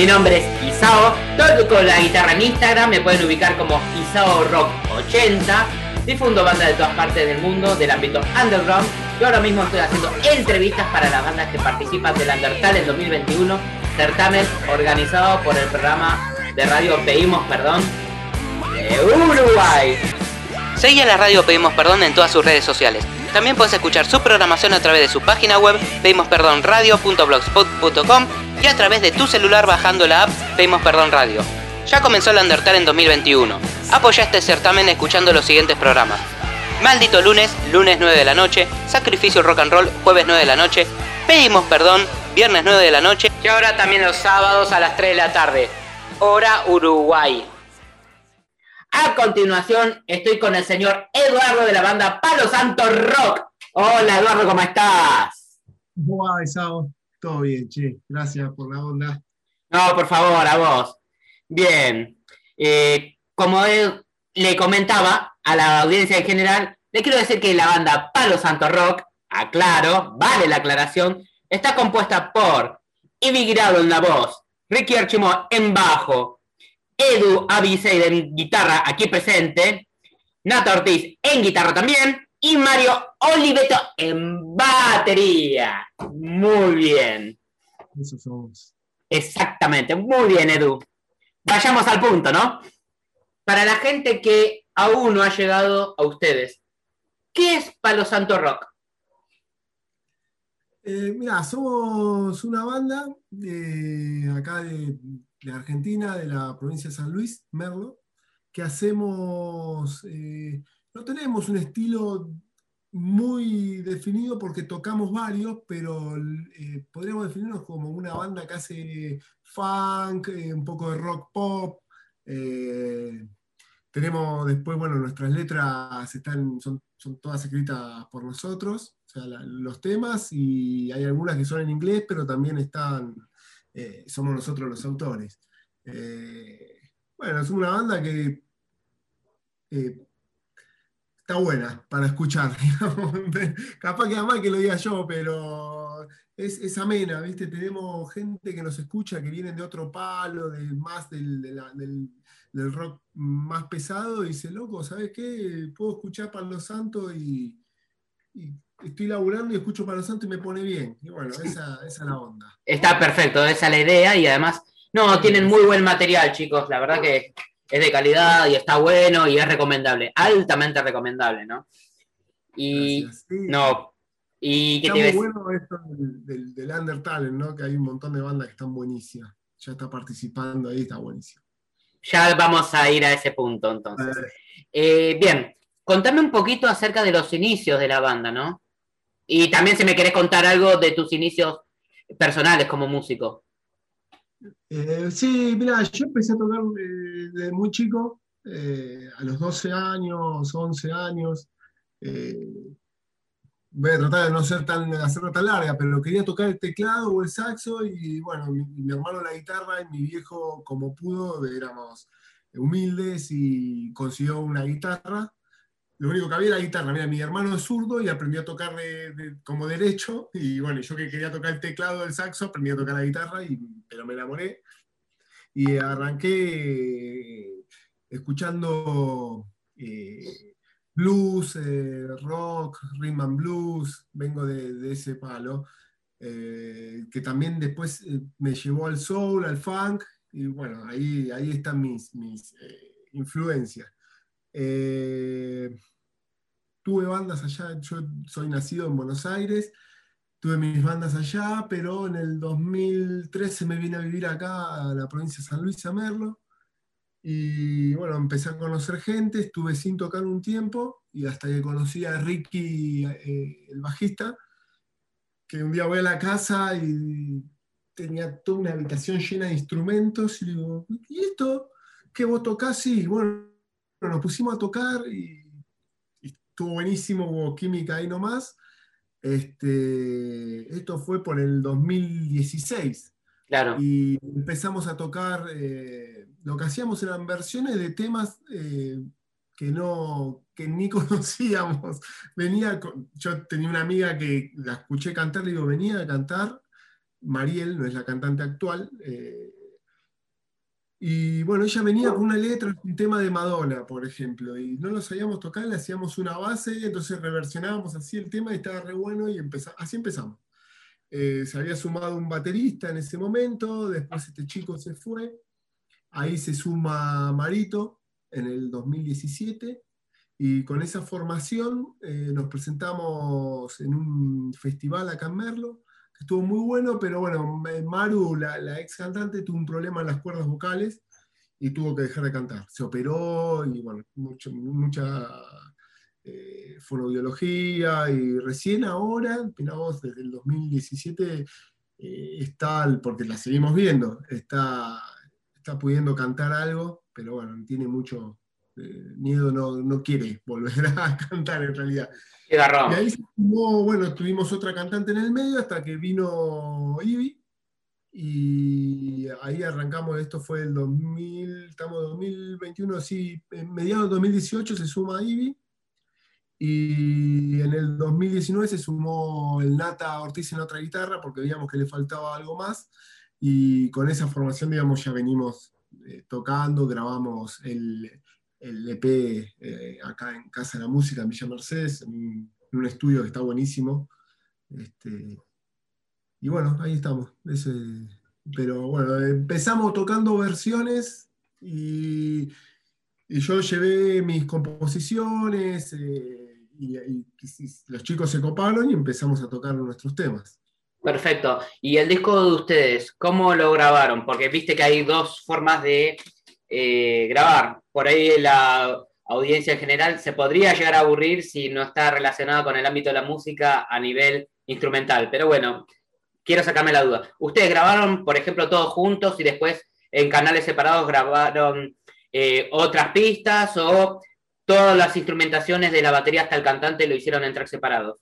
Mi nombre es Isao, toco la guitarra en Instagram, me pueden ubicar como Isao Rock 80. Difundo bandas de todas partes del mundo, del ámbito underground. Y ahora mismo estoy haciendo entrevistas para las bandas que participan del Undertale en 2021, certamen organizado por el programa de radio Pedimos Perdón de Uruguay. Seguí a la radio Pedimos Perdón en todas sus redes sociales. También puedes escuchar su programación a través de su página web pedimosperdonradio.blogspot.com y a través de tu celular bajando la app Pedimos Perdón Radio. Ya comenzó el Undertale en 2021. Apoya este certamen escuchando los siguientes programas. Maldito lunes, lunes 9 de la noche, Sacrificio Rock and Roll, jueves 9 de la noche, Pedimos Perdón, viernes 9 de la noche y ahora también los sábados a las 3 de la tarde. Hora Uruguay. A continuación estoy con el señor Eduardo de la banda Palo Santo Rock. Hola Eduardo, ¿cómo estás? Todo bien, che. Gracias por la onda. No, por favor, a vos. Bien. Eh, como él le comentaba a la audiencia en general, le quiero decir que la banda Palo Santo Rock, aclaro, vale la aclaración, está compuesta por Ivy Guirado en la voz, Ricky Archimo en bajo, Edu Avisei en guitarra aquí presente, Nata Ortiz en guitarra también y Mario Oliveto en batería. Muy bien. Eso somos. Exactamente, muy bien Edu. Vayamos al punto, ¿no? Para la gente que aún no ha llegado a ustedes, ¿qué es Palo Santo Rock? Eh, mira, somos una banda de acá de, de Argentina, de la provincia de San Luis, Merlo, que hacemos, eh, no tenemos un estilo muy definido porque tocamos varios, pero eh, podríamos definirnos como una banda que hace funk, eh, un poco de rock pop. eh, tenemos después, bueno, nuestras letras están, son, todas escritas por nosotros, o sea, los temas, y hay algunas que son en inglés, pero también están, somos nosotros los autores. Bueno, es una banda que está buena para escuchar. Capaz que mal que lo diga yo, pero es, es amena, ¿viste? Tenemos gente que nos escucha que vienen de otro palo, de más del, de la- del- del rock más pesado, y dice, loco, ¿sabes qué? Puedo escuchar Palo Santo y, y estoy laburando y escucho Palo Santo y me pone bien. Y bueno, esa, esa es la onda. Está perfecto, esa es la idea y además, no, tienen muy buen material, chicos. La verdad que es de calidad y está bueno y es recomendable, altamente recomendable, ¿no? Y. Sí. no, y Está te muy bueno esto del, del, del Undertale, ¿no? Que hay un montón de bandas que están buenísimas. Ya está participando ahí, está buenísimo. Ya vamos a ir a ese punto entonces. Eh, bien, contame un poquito acerca de los inicios de la banda, ¿no? Y también si me querés contar algo de tus inicios personales como músico. Eh, sí, mira, yo empecé a tocar eh, desde muy chico, eh, a los 12 años, 11 años. eh, voy a tratar de no ser tan, de hacerlo tan larga, pero quería tocar el teclado o el saxo y bueno, mi, mi hermano la guitarra y mi viejo como pudo, éramos humildes y consiguió una guitarra. Lo único que había era la guitarra. Mira, mi hermano es zurdo y aprendió a tocar de- de- como derecho. Y bueno, yo que quería tocar el teclado del saxo, aprendí a tocar la guitarra, y, pero me enamoré. Y arranqué eh, escuchando eh, blues, eh, rock, rhythm and blues. Vengo de, de ese palo. eh, que también después eh, me llevó al soul, al funk. Y bueno, ahí, ahí están mis, mis eh, influencias. Eh, tuve bandas allá, yo soy nacido en Buenos Aires, tuve mis bandas allá, pero en el 2013 me vine a vivir acá a la provincia de San Luis, a Merlo, y bueno, empecé a conocer gente, estuve sin tocar un tiempo, y hasta que conocí a Ricky, eh, el bajista, que un día voy a la casa y tenía toda una habitación llena de instrumentos, y digo, ¿y esto? ¿Qué vos tocás? Sí, bueno, nos pusimos a tocar y, y estuvo buenísimo, hubo química ahí nomás. Este, esto fue por el 2016 Claro. y empezamos a tocar, eh, lo que hacíamos eran versiones de temas eh, que, no, que ni conocíamos. Venía con- yo tenía una amiga que la escuché cantar, le digo, venía a cantar Mariel, no es la cantante actual. eh, y bueno, ella venía con una letra, un tema de Madonna, por ejemplo, y no lo sabíamos tocar, le hacíamos una base, entonces reversionábamos así el tema y estaba re bueno y así empezamos. Eh, se había sumado un baterista en ese momento, después este chico se fue, ahí se suma Marito en el 2017, y con esa formación eh, nos presentamos en un festival acá en Merlo, estuvo muy bueno, pero bueno, Maru, la, ex cantante, tuvo un problema en las cuerdas vocales y tuvo que dejar de cantar. Se operó y bueno, mucho- mucha eh, fonoaudiología y recién ahora, mira vos, desde el 2017 eh, está, porque la seguimos viendo, está, está pudiendo cantar algo, pero bueno, tiene mucho eh, miedo, no, no quiere volver a cantar en realidad. Y ahí bueno, tuvimos otra cantante en el medio hasta que vino Ivy. Y ahí arrancamos, esto fue el 2000, estamos en 2021, sí, en mediados del 2018 se suma Ivy. Y en el 2019 se sumó el Nata Ortiz en otra guitarra porque veíamos que le faltaba algo más. Y con esa formación, digamos, ya venimos eh, tocando, grabamos el, el EP eh, acá en Casa de la Música, en Villa Mercedes, en un, estudio que está buenísimo. Este, y bueno, ahí estamos. Pero bueno, empezamos tocando versiones y, yo llevé mis composiciones eh, y, y- y los chicos se coparon y empezamos a tocar nuestros temas. Perfecto. ¿Y el disco de ustedes, cómo lo grabaron? Porque viste que hay dos formas de eh, grabar. Por ahí la audiencia en general se podría llegar a aburrir si no está relacionado con el ámbito de la música a nivel instrumental. Pero bueno, quiero sacarme la duda. ¿Ustedes grabaron, por ejemplo, todos juntos y después en canales separados grabaron eh, otras pistas o todas las instrumentaciones de la batería hasta el cantante lo hicieron en tracks separados?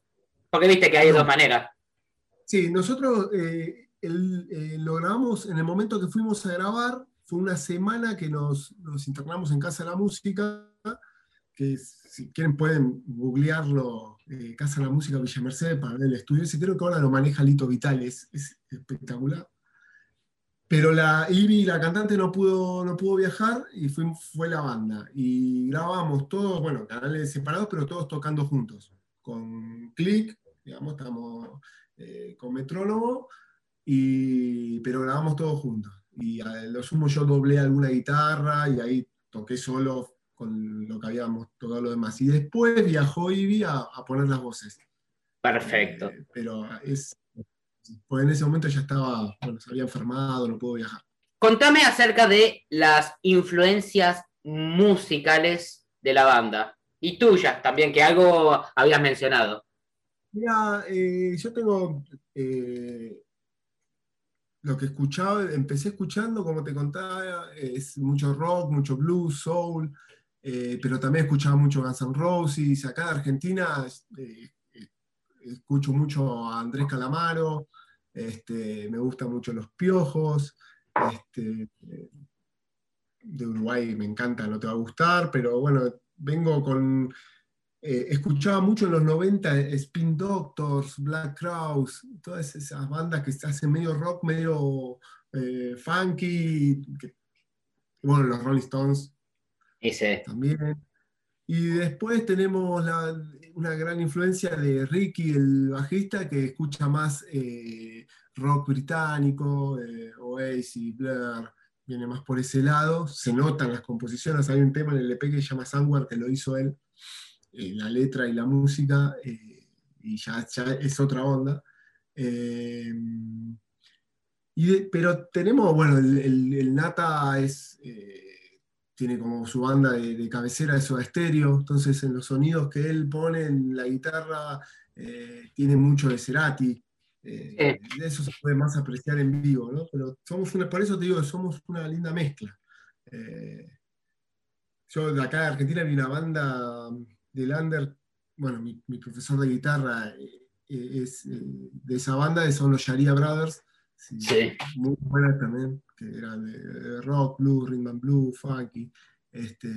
Porque viste que hay No. dos maneras. Sí, nosotros eh, el- eh, lo grabamos en el momento que fuimos a grabar, fue una semana que nos, internamos en Casa de la Música, que si quieren pueden googlearlo, eh, Casa de la Música Villa Mercedes para ver el estudio, ese creo que ahora lo maneja Lito Vital, es, es espectacular. Pero la Ivy, la cantante, no pudo, no pudo viajar y fue, fue la banda. Y grabamos todos, bueno, canales separados, pero todos tocando juntos. Con click, digamos, estamos eh, con metrónomo, y, pero grabamos todos juntos. Y a lo sumo yo doblé alguna guitarra y ahí toqué solo con lo que habíamos tocado lo demás. Y después viajó Ivy a, a poner las voces. Perfecto. Eh, pero es, pues en ese momento ya estaba, bueno, se había enfermado, no pudo viajar. Contame acerca de las influencias musicales de la banda y tuyas también, que algo habías mencionado. Mira, eh, yo tengo eh, lo que escuchaba, empecé escuchando, como te contaba, es mucho rock, mucho blues, soul, eh, pero también escuchaba mucho Guns N' Roses. Acá de Argentina eh, escucho mucho a Andrés Calamaro, este, me gustan mucho Los Piojos, este, eh, de Uruguay me encanta, no te va a gustar, pero bueno, vengo con eh, escuchaba mucho en los 90 Spin Doctors, Black Crowes, todas esas bandas que se hacen medio rock, medio eh, funky, que- bueno, los Rolling Stones Ese. también. Y después tenemos la- una gran influencia de Ricky, el bajista, que escucha más eh, rock británico, Oasis, Blur, viene más por ese lado. Se notan las composiciones, hay un tema en el EP que se llama Somewhere, que lo hizo él, eh, la letra y la música, eh, y ya, ya es otra onda. Eh, y de- pero tenemos, bueno, el, el- el Nata es, eh, tiene como su banda de, de cabecera de Soda Stereo, entonces en los sonidos que él pone en la guitarra tiene mucho de Cerati. de eso se puede más apreciar en vivo, ¿no? Pero somos una, por eso te digo, somos una linda mezcla. Yo de acá de Argentina vi una banda de Lander, bueno, mi, mi profesor de guitarra eh, eh, es eh, de esa banda, son los Sharia Brothers, sí, Sí. muy buenas también, que eran de, de rock, blues, rhythm and blues, funky. Este,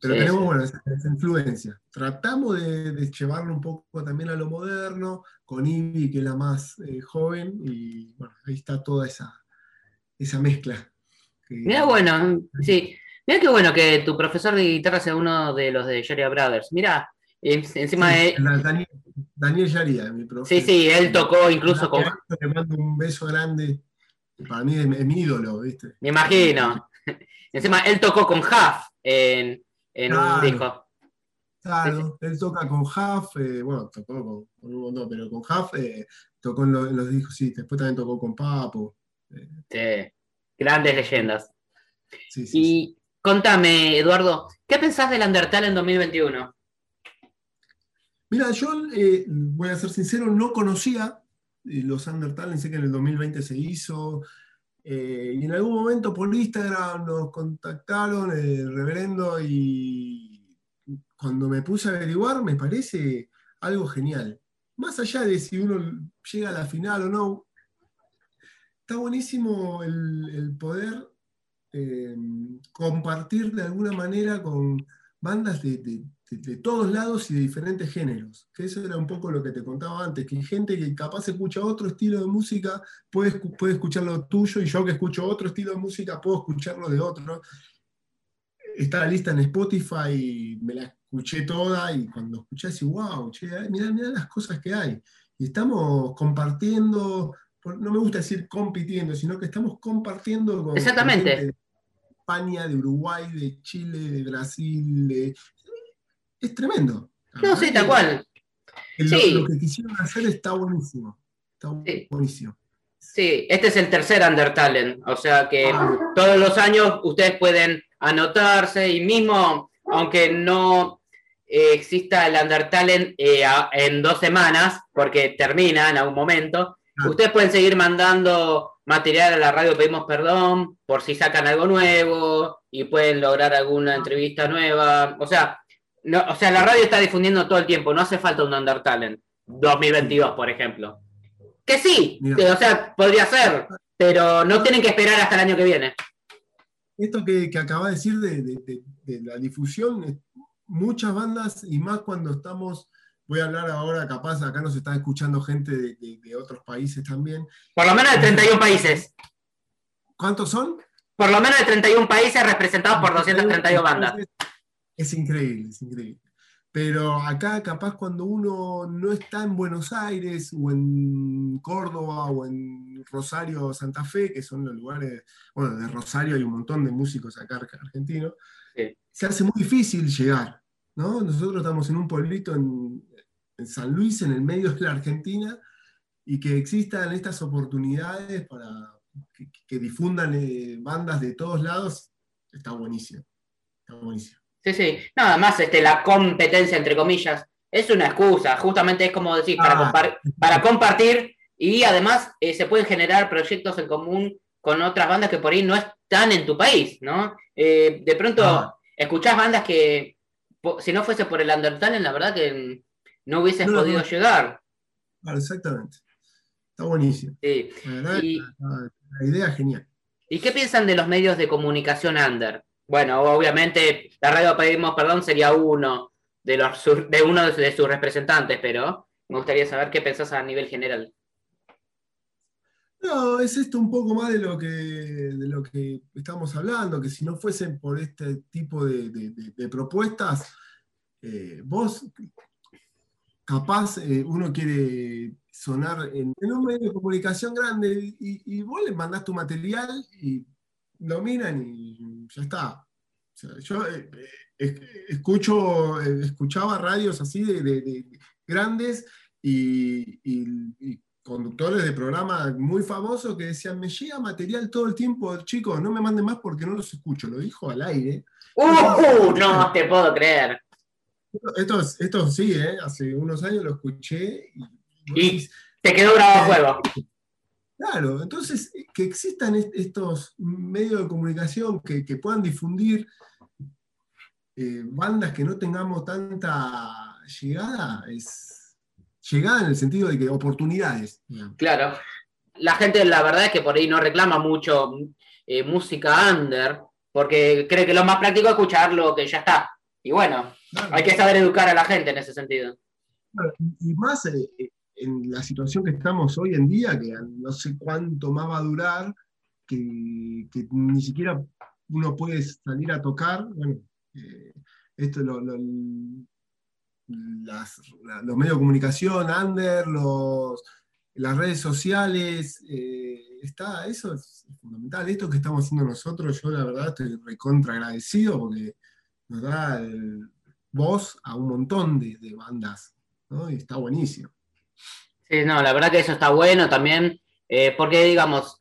Pero Sí, tenemos, bueno, esa, esa influencia. Tratamos de, de llevarlo un poco también a lo moderno, con Ivy, que es la más eh, joven, y bueno, ahí está toda esa, esa mezcla. que- Mira, bueno, sí. Mira qué bueno que tu profesor de guitarra sea uno de los de Joria Brothers. Mira, encima Sí, de. Daniel, Daniel Yaría, mi profe. Sí, sí, él tocó incluso con. Le mando un beso grande. Para mí es, mi ídolo, ¿viste? Me imagino. Encima, él tocó con Huff en, en un Claro. disco. Claro, él toca con Huff, eh, bueno, tocó con, con un montón, pero con Huff eh, tocó en, lo- en los discos, sí, después también tocó con Papo. eh, Sí, grandes leyendas. sí, sí, sí. Y contame, Eduardo, ¿qué pensás del Undertale en 2021? Mira, yo eh, voy a ser sincero, no conocía eh, los Undertale, sé que en el 2020 se hizo, eh, y en algún momento por Instagram nos contactaron el reverendo y cuando me puse a averiguar me parece algo genial. Más allá de si uno llega a la final o no, está buenísimo el, el poder eh, compartir de alguna manera con bandas de, de- de- todos lados y de diferentes géneros. Que eso era un poco lo que te contaba antes, que gente que capaz escucha otro estilo de música, puede, puede escuchar lo tuyo, y yo que escucho otro estilo de música, puedo escucharlo de otro. Está lista en Spotify, y me la escuché toda, y cuando escuché así, wow, che, mirá, mirá las cosas que hay. Y estamos compartiendo, no me gusta decir compitiendo, sino que estamos compartiendo con, Exactamente. gente de España, de Uruguay, de Chile, de Brasil, de- es tremendo. No, sí, tal cual. Lo, Sí. lo que quisieron hacer está buenísimo. Está buenísimo. Sí, este es el tercer Undertale, o sea que Ah. todos los años ustedes pueden anotarse y mismo, aunque no eh, exista el Undertale eh, a- en dos semanas, porque termina en algún momento. Ustedes pueden seguir mandando material a la radio, pedimos perdón, por si sacan algo nuevo y pueden lograr alguna entrevista nueva. O sea, no, o sea, la radio está difundiendo todo el tiempo, no hace falta un Undertale 2022, por ejemplo. Que sí, que, o sea, podría ser, pero no tienen que esperar hasta el año que viene. Esto que, que acaba de decir de, de- de- de la difusión, muchas bandas, y más cuando estamos, voy a hablar ahora, capaz acá nos están escuchando gente de, de- de otros países también. Por lo menos de 31 países. ¿Cuántos son? Por lo menos de 31 países representados por 232 bandas. Es increíble, es increíble. Pero acá capaz cuando uno no está en Buenos Aires o en Córdoba o en Rosario o Santa Fe, que son los lugares, bueno, de Rosario hay un montón de músicos acá argentinos, Sí. se hace muy difícil llegar, ¿no? Nosotros estamos en un pueblito en, en San Luis, en el medio de la Argentina, y que existan estas oportunidades para que, que difundan eh, bandas de todos lados, está buenísimo. Está buenísimo. Sí, sí. Nada más este, la competencia, entre comillas, es una excusa. Justamente es como decir, para, Ah. compar- para compartir y además eh, se pueden generar proyectos en común con otras bandas que por ahí no están en tu país, ¿no? Eh, de pronto Ah. escuchás bandas que, si no fuese por el Undertale, la verdad que no hubieses No, podido no. llegar. Claro, exactamente. Está buenísimo. Sí. La verdad, Y- la, la idea es genial. ¿Y qué piensan de los medios de comunicación under? Bueno, obviamente la radio Pedimos Perdón sería uno de, los, de uno de, sus representantes, pero me gustaría saber qué pensás a nivel general. No, es esto un poco más de lo que, de lo que estamos hablando, que si no fuesen por este tipo de, de- de- de propuestas, eh, vos capaz eh, uno quiere sonar en, un medio de comunicación grande y, vos le mandás tu material y lo miran y ya está. Yo eh, eh, es- escucho, escuchaba radios así de, de- de grandes y conductores de programas muy famosos que decían, me llega material todo el tiempo, chicos, no me manden más porque no los escucho. Lo dijo al aire. ¡Uh! No te puedo creer. Esto, es- esto sí, ¿eh? hace unos años lo escuché. Y, Y- Te quedó grabado a fuego. Claro, entonces que existan est- estos medios de comunicación que, que puedan difundir eh, bandas que no tengamos tanta llegada, es llegada en el sentido de que oportunidades. Claro. La gente, la verdad es que por ahí no reclama mucho eh, música under, porque cree que lo más práctico es escuchar lo que ya está. Y bueno, hay que saber educar a la gente en ese sentido. y más eh, eh, en la situación que estamos hoy en día, que no sé cuánto más va a durar, que, ni siquiera uno puede salir a tocar. Bueno, eh, esto lo, los medios de comunicación, Under, los, las redes sociales, está, eso es fundamental. Esto que estamos haciendo nosotros, yo la verdad estoy recontra agradecido porque nos da voz a un montón de, bandas, ¿no? Y está buenísimo. Sí, no, la verdad que eso está bueno también, eh, porque digamos,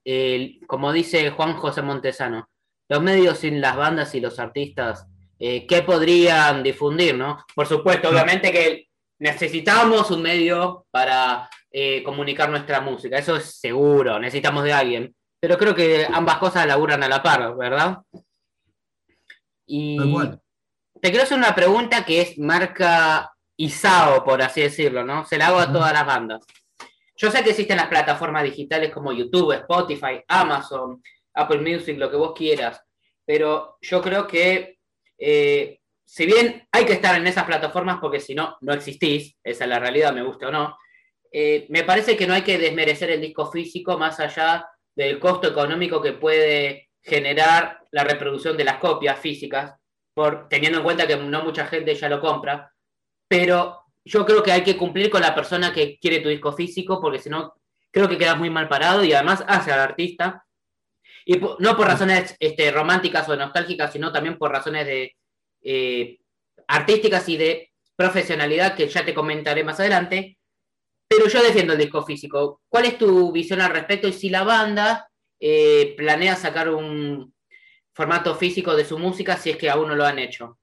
como dice Juan José Montesano, los medios sin las bandas y los artistas, eh, ¿qué podrían difundir, no? Por supuesto, obviamente que necesitamos un medio para eh, comunicar nuestra música, eso es seguro, necesitamos de alguien, pero creo que ambas cosas laburan a la par, ¿verdad? Y te quiero hacer una pregunta que es marca ISAO, por así decirlo, ¿no? Se la hago a todas las bandas. Yo sé que existen las plataformas digitales como YouTube, Spotify, Amazon, Apple Music, lo que vos quieras, pero yo creo que eh, si bien hay que estar en esas plataformas porque si no, no existís, esa es la realidad, me gusta o no, eh, me parece que no hay que desmerecer el disco físico más allá del costo económico que puede generar la reproducción de las copias físicas, teniendo en cuenta que no mucha gente ya lo compra, pero yo creo que hay que cumplir con la persona que quiere tu disco físico, porque si no, creo que quedas muy mal parado y además hace al artista. Y no por razones este, románticas o nostálgicas, sino también por razones de eh, artísticas y de profesionalidad que ya te comentaré más adelante. Pero yo defiendo el disco físico. ¿Cuál es tu visión al respecto? Y si la banda eh, planea sacar un, formato físico de su música si es que aún no lo han hecho?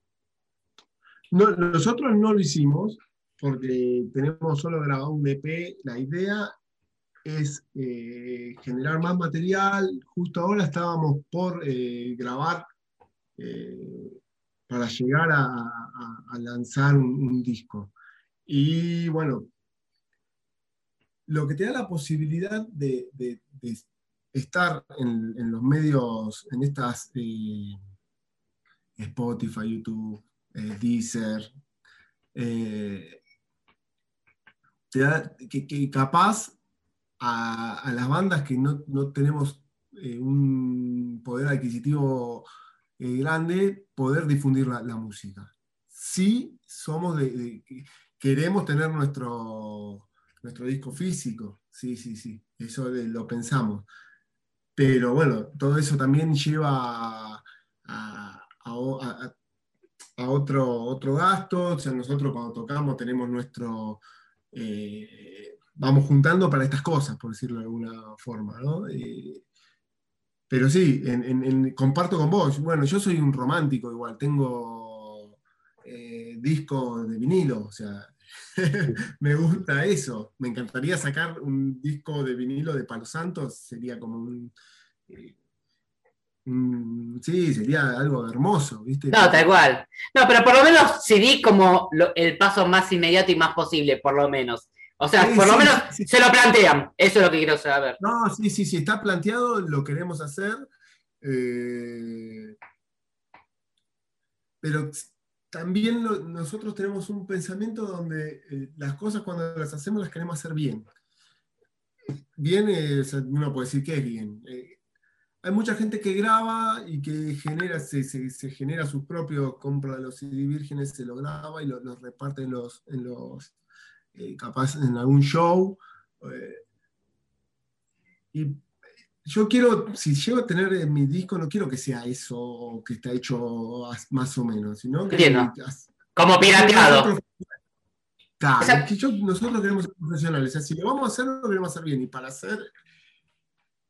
nosotros no lo hicimos porque tenemos solo grabado un EP. La idea es eh, generar más material. Justo ahora estábamos por eh, grabar eh, para llegar a, lanzar un, disco. Y bueno, lo que te da la posibilidad de estar en, los medios, en estas eh, Spotify, YouTube, eh, Deezer, eh, te da, que, capaz a, las bandas que no, tenemos un poder adquisitivo grande, poder difundir la, música. Sí somos de, queremos tener nuestro, nuestro disco físico, sí, sí, sí, eso lo pensamos. Pero bueno, todo eso también lleva a, otro, otro gasto. O sea, nosotros cuando tocamos tenemos nuestro... Eh, vamos juntando para estas cosas, por decirlo de alguna forma, ¿no? Eh, pero sí, comparto con vos. Bueno, yo soy un romántico igual, tengo eh, discos de vinilo, o sea, me gusta eso. Me encantaría sacar un disco de vinilo de Palo Santo, sería como un. Eh, sí, sería algo hermoso, ¿viste? No, tal cual. No, pero por lo menos CD como el paso más inmediato y más posible, por lo menos. O sea, por lo menos se lo plantean. Eso es lo que quiero saber. No, sí, sí, sí, está planteado, lo queremos hacer. Eh, pero también nosotros tenemos un pensamiento donde eh, las cosas cuando las hacemos las queremos hacer bien. Bien, uno puede decir que es bien. Eh, hay mucha gente que graba y que genera, se, genera sus propios, compra los CD vírgenes, se lo graba y los reparte en los, en los eh, capaz en algún show. Yo quiero, si llego a tener en mi disco, no quiero que sea eso que está hecho más o menos, sino que... Como pirateado. Claro, que nosotros queremos ser profesionales. O sea, si lo vamos a hacer, lo queremos hacer bien. Y para ser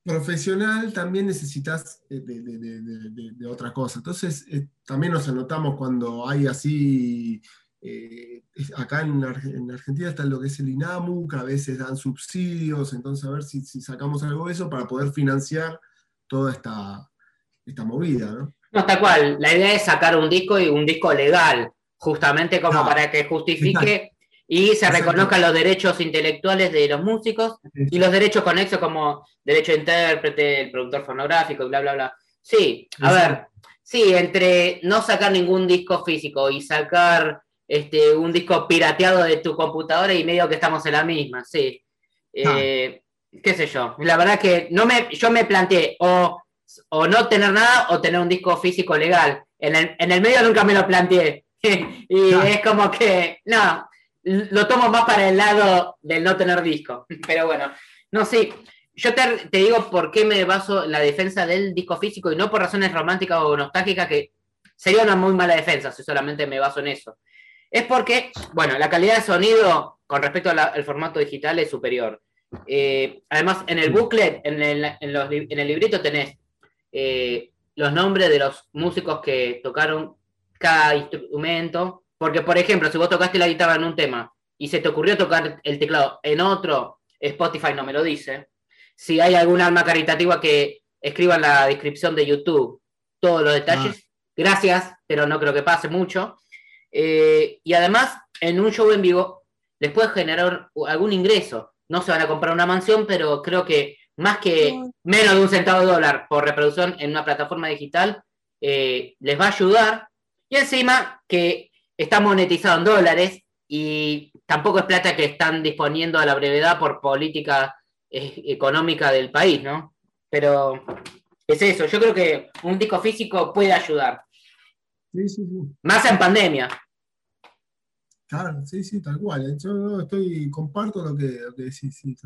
profesional también necesitas eh, de, otra cosa. Entonces, eh, también nos anotamos cuando hay así eh, acá en, Argentina está lo que es el INAMU, que a veces dan subsidios, entonces a ver si, sacamos algo de eso para poder financiar toda esta, esta movida, ¿no? No, tal cual. La idea es sacar un disco y un disco legal, justamente como para que justifique y se reconozcan los derechos intelectuales de los músicos y los derechos conexos como derecho de intérprete, el productor fonográfico, bla, bla, bla. Sí, a ver, Sí, entre no sacar ningún disco físico y sacar este, un disco pirateado de tu computadora y medio que estamos en la misma, sí. Eh, qué sé yo. La verdad que no me, yo me planteé o, o no tener nada o tener un disco físico legal. En el, en el medio nunca me lo planteé. y es como que, no, lo tomo más para el lado del no tener disco. Pero bueno, no sé. Yo te, te, digo por qué me baso en la defensa del disco físico y no por razones románticas o nostálgicas, que sería una muy mala defensa si solamente me baso en eso. Es porque, bueno, la calidad de sonido con respecto al formato digital es superior. Eh, además, en el booklet, en el, en el librito tenés eh, los nombres de los músicos que tocaron cada instrumento. Porque, por ejemplo, si vos tocaste la guitarra en un tema y se te ocurrió tocar el teclado en otro, Spotify no me lo dice. Si hay algún alma caritativa que escriba en la descripción de YouTube todos los detalles, ah. gracias, pero no creo que pase mucho. Eh, y además, en un show en vivo les puede generar algún ingreso. No se van a comprar una mansión, pero creo que más que menos de un centavo de dólar por reproducción en una plataforma digital, eh, les va a ayudar. Y encima que está monetizado en dólares y tampoco es plata que están disponiendo a la brevedad por política eh, económica del país, ¿no? Pero es eso, yo creo que un disco físico puede ayudar. Sí, sí, sí. Más en pandemia. Claro, sí, sí, tal cual. ¿eh? Yo estoy, comparto lo que, lo que decís, sí,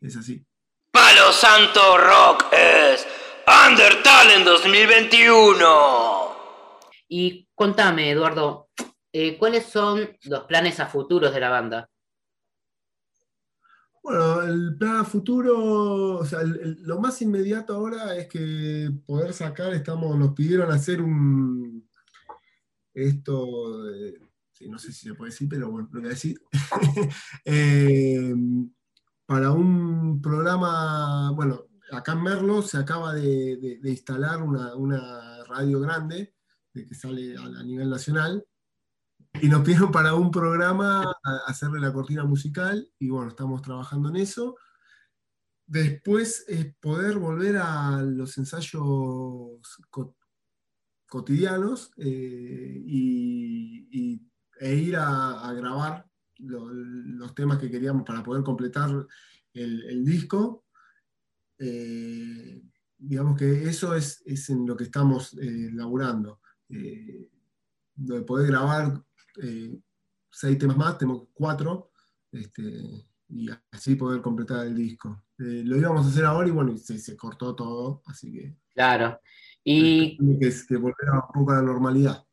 es así. Palo Santo Rock es Undertale en 2021. Y contame, Eduardo, eh, ¿cuáles son los planes a futuros de la banda? Bueno, el plan a futuro, o sea, lo más inmediato ahora es que poder sacar, estamos, nos pidieron hacer un, esto, no sé si se puede decir, pero bueno, lo voy a decir, eh, para un programa, bueno, acá en Merlo se acaba de, instalar una, radio grande de que sale a, nivel nacional y nos pidieron para un programa hacerle la cortina musical y bueno, estamos trabajando en eso. Después es poder volver a los ensayos cotidianos eh, y e ir a, grabar los temas que queríamos para poder completar el, disco. Eh, digamos que eso es, en lo que estamos eh, laburando. Eh, de poder grabar seis temas más, tenemos cuatro, este, y así poder completar el disco. lo íbamos a hacer ahora y bueno, se, se cortó todo, así que... Claro. Y... Que, que volver a un poco a la normalidad.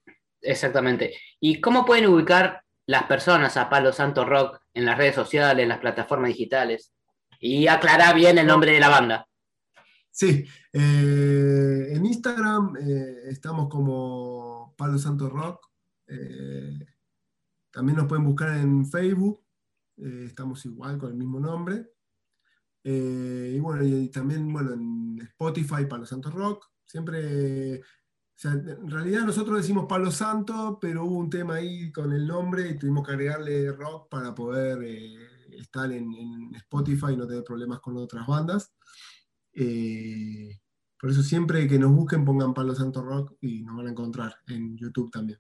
Exactamente. ¿Y cómo pueden ubicar las personas a Palo Santo Rock en las redes sociales, en las plataformas digitales? Y aclarar bien el nombre de la banda. Sí, eh, en Instagram eh, estamos como Palo Santo Rock. Eh, también nos pueden buscar en Facebook, estamos igual con el mismo nombre. y bueno, y también bueno, en Spotify, Palo Santo Rock. Siempre en realidad nosotros decimos Palo Santo, pero hubo un tema ahí con el nombre y tuvimos que agregarle rock para poder eh, estar en, Spotify y no tener problemas con otras bandas. Eh, por eso siempre que nos busquen pongan Palo Santo Rock y nos van a encontrar en YouTube también.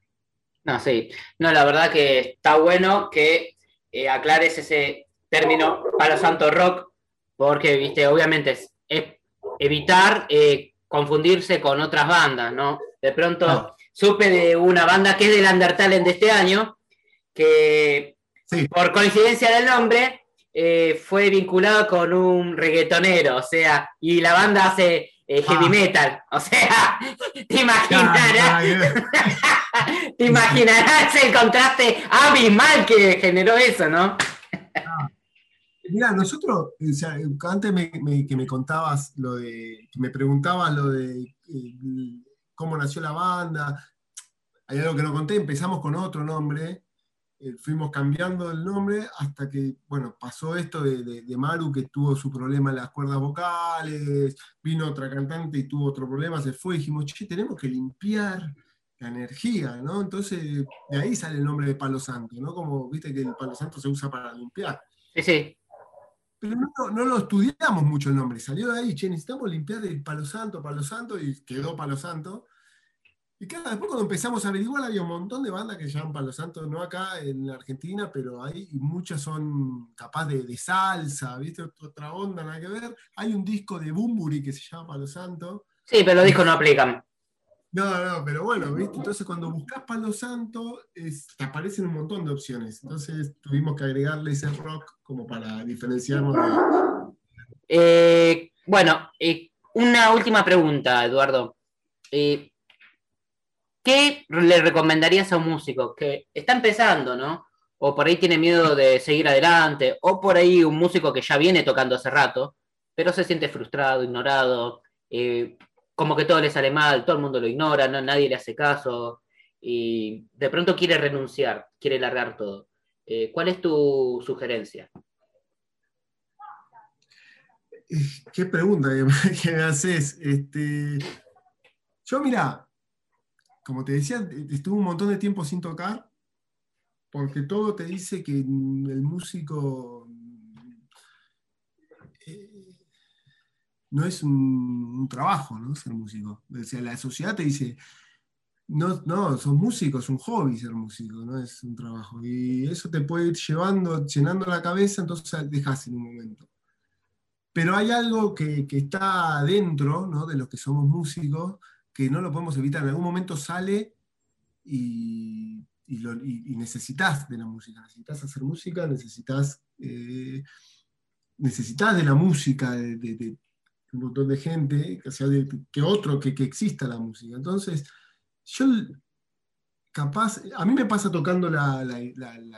No, sí. No, la verdad que está bueno que eh, aclares ese término Palo Santo Rock, porque, viste, obviamente es, evitar confundirse con otras bandas, ¿no? De pronto ah. supe de una banda que es del Undertale de este año, que por coincidencia del nombre eh, fue vinculado con un reggaetonero, o sea, y la banda hace eh, heavy ah. metal, o sea, te imaginarás, te imaginarás el contraste abismal que generó eso, ¿no? Ah. Mira, nosotros, antes que me contabas lo de, que me preguntabas lo de eh, cómo nació la banda. Hay algo que no conté, empezamos con otro nombre, eh, fuimos cambiando el nombre hasta que, bueno, pasó esto de, Maru que tuvo su problema en las cuerdas vocales, vino otra cantante y tuvo otro problema, se fue y dijimos, che, tenemos que limpiar la energía, ¿no? Entonces, de ahí sale el nombre de Palo Santo, ¿no? Como, viste que el Palo Santo se usa para limpiar. Sí, sí. pero no, no, lo estudiamos mucho el nombre. Salió de ahí, che, necesitamos limpiar el Palo Santo, Palo Santo, y quedó Palo Santo. Y claro, después cuando empezamos a averiguar había un montón de bandas que se llaman Palo Santo, no acá en Argentina, pero hay y muchas son capaz de, salsa, ¿viste? Otra onda, nada que ver. Hay un disco de Bumburi que se llama Palo Santo. Sí, pero los discos no aplican. No, no, pero bueno, ¿viste? Entonces cuando buscas Palo Santo, te aparecen un montón de opciones. Entonces tuvimos que agregarle ese rock como para diferenciarnos eh, bueno, eh, una última pregunta, Eduardo. Eh, ¿Qué le recomendarías a un músico que está empezando, ¿no? O por ahí tiene miedo de seguir adelante, o por ahí un músico que ya viene tocando hace rato, pero se siente frustrado, ignorado, como que todo le sale mal, todo el mundo lo ignora, no, nadie le hace caso, y de pronto quiere renunciar, quiere largar todo. Eh, ¿Cuál es tu sugerencia? Qué pregunta que me haces. Este, yo, mira, como te decía, estuve un montón de tiempo sin tocar, porque todo te dice que el músico eh, no es un, trabajo, ¿no? Ser músico. O sea, la sociedad te dice, no, no, son músicos, es un hobby ser músico, no es un trabajo. Y eso te puede ir llevando, llenando la cabeza, entonces dejas en un momento. Pero hay algo que, está dentro ¿no? de los que somos músicos que no lo podemos evitar. En algún momento sale y, necesitas de la música. Necesitas hacer música, necesitas, eh, necesitas de la música, de, un montón de gente, que, sea que otro, que, que exista la música. Entonces, yo capaz, a mí me pasa tocando la,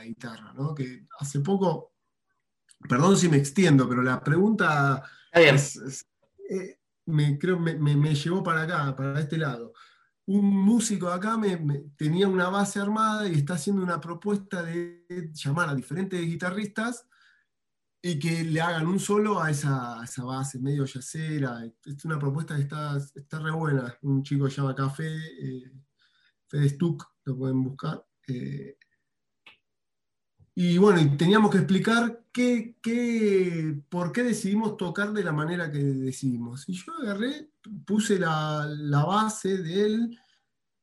guitarra, ¿no? Que hace poco, perdón si me extiendo, pero la pregunta eh, me, creo, me, llevó para acá, para este lado. Un músico acá me, tenía una base armada y está haciendo una propuesta de llamar a diferentes guitarristas y que le hagan un solo a esa, base medio yacera. Es una propuesta que está, está re buena. Un chico se llama Café, eh, Fede Stuck, lo pueden buscar. Eh, y bueno, teníamos que explicar qué, qué, por qué decidimos tocar de la manera que decidimos. Y yo agarré, puse la, la base de él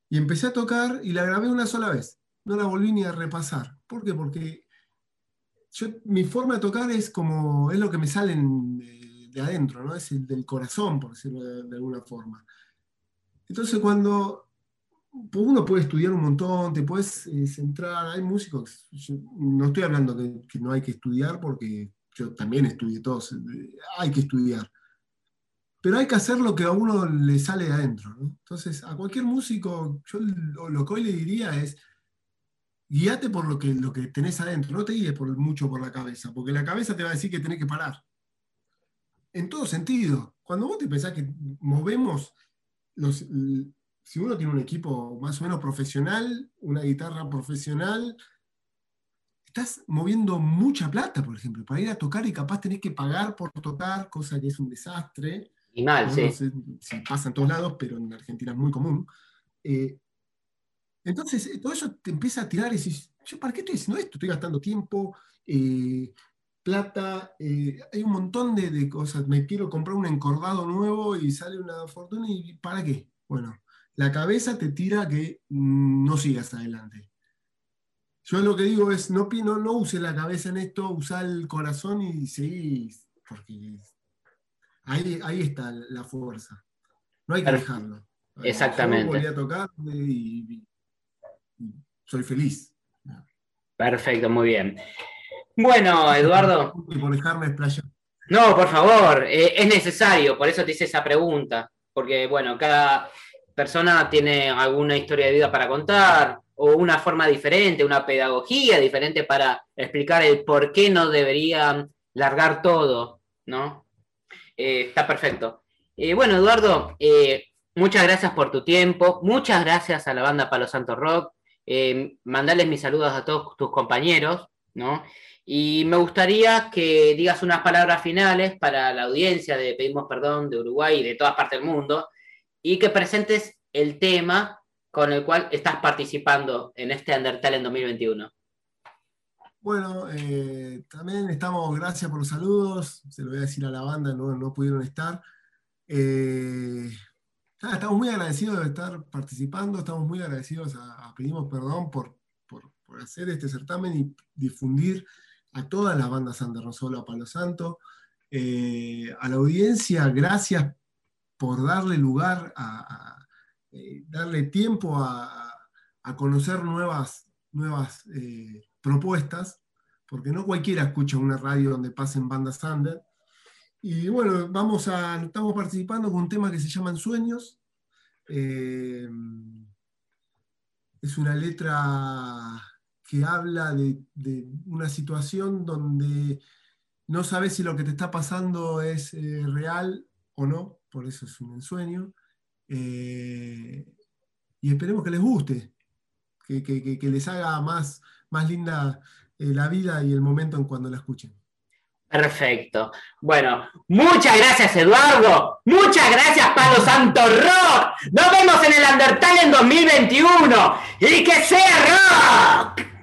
y empecé a tocar y la grabé una sola vez. No la volví ni a repasar. ¿Por qué? Porque mi forma de tocar es como, es lo que me sale de, adentro, ¿no? Es el del corazón, por decirlo de, alguna forma. Entonces cuando uno puede estudiar un montón, te puedes eh, centrar, hay músicos, no estoy hablando de que no hay que estudiar porque yo también estudié todos, eh, hay que estudiar. Pero hay que hacer lo que a uno le sale de adentro. Entonces, a cualquier músico, yo lo que hoy le diría es, guíate por lo que, lo que tenés adentro, no te guíes por, mucho por la cabeza, porque la cabeza te va a decir que tenés que parar. En todo sentido. Cuando vos te pensás que movemos, los, si uno tiene un equipo más o menos profesional, una guitarra profesional, estás moviendo mucha plata, por ejemplo, para ir a tocar y capaz tenés que pagar por tocar, cosa que es un desastre. Y mal, sí. si pasa en todos lados, pero en Argentina es muy común. Eh, entonces, eh, todo eso te empieza a tirar y dices, ¿yo para qué estoy haciendo esto? Estoy gastando tiempo, eh, plata, eh, hay un montón de, cosas. Me quiero comprar un encordado nuevo y sale una fortuna y ¿para qué? Bueno, la cabeza te tira que mm, no sigas adelante. Yo lo que digo es, no, no, no uses la cabeza en esto, usa el corazón y seguís, porque ahí, ahí está la fuerza. No hay que dejarlo. Exactamente. Yo a tocar y, soy feliz. Perfecto, muy bien. Bueno, Eduardo. Por dejarme No, por favor, eh, es necesario, por eso te hice esa pregunta, porque bueno, cada persona tiene alguna historia de vida para contar o una forma diferente, una pedagogía diferente para explicar el por qué no deberían largar todo, ¿no? Eh, está perfecto. Eh, bueno, Eduardo, muchas gracias por tu tiempo, muchas gracias a la banda Palo Santo Rock, eh, mandarles mis saludos a todos tus compañeros, ¿no? Y me gustaría que digas unas palabras finales para la audiencia de Pedimos Perdón de Uruguay y de todas partes del mundo, y que presentes el tema con el cual estás participando en este Undertale en 2021. bueno, eh, también estamos, gracias por los saludos, se lo voy a decir a la banda, no, no pudieron estar. Eh, estamos muy agradecidos de estar participando, estamos muy agradecidos a, Pedimos Perdón por, por, hacer este certamen y difundir a todas las bandas under, no a Palo Santo. Eh, a la audiencia, gracias por darle lugar a, darle tiempo a, conocer nuevas, nuevas propuestas, porque no cualquiera escucha una radio donde pasen bandas under. Y bueno, vamos a, estamos participando con un tema que se llama Sueños. Eh, es una letra que habla de, una situación donde no sabes si lo que te está pasando es eh, real o no, por eso es un ensueño. Eh, y esperemos que les guste, que, les haga más, más linda eh, la vida y el momento en cuando la escuchen. Perfecto. Bueno, muchas gracias Eduardo. Muchas gracias Palo Santo Rock. Nos vemos en el Undertale en 2021. Y que sea rock.